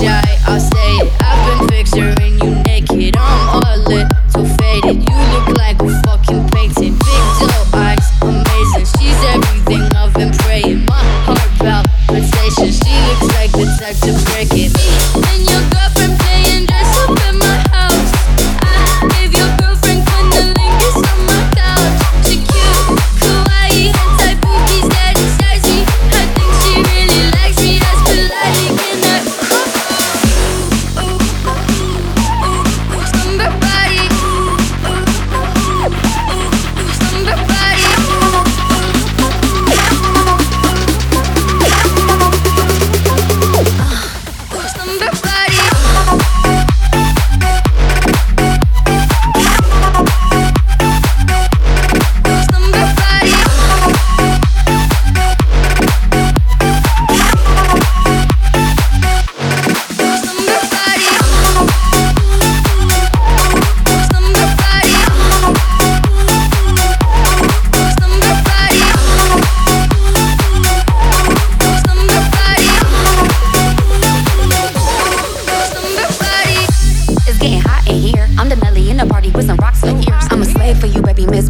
shy. I'm the Nelly in the party with some rocks for ears. I'm a slave for you, baby, Miss